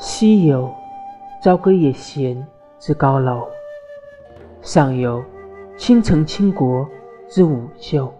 西游朝歌夜弦之高楼。上游倾城倾国之舞袖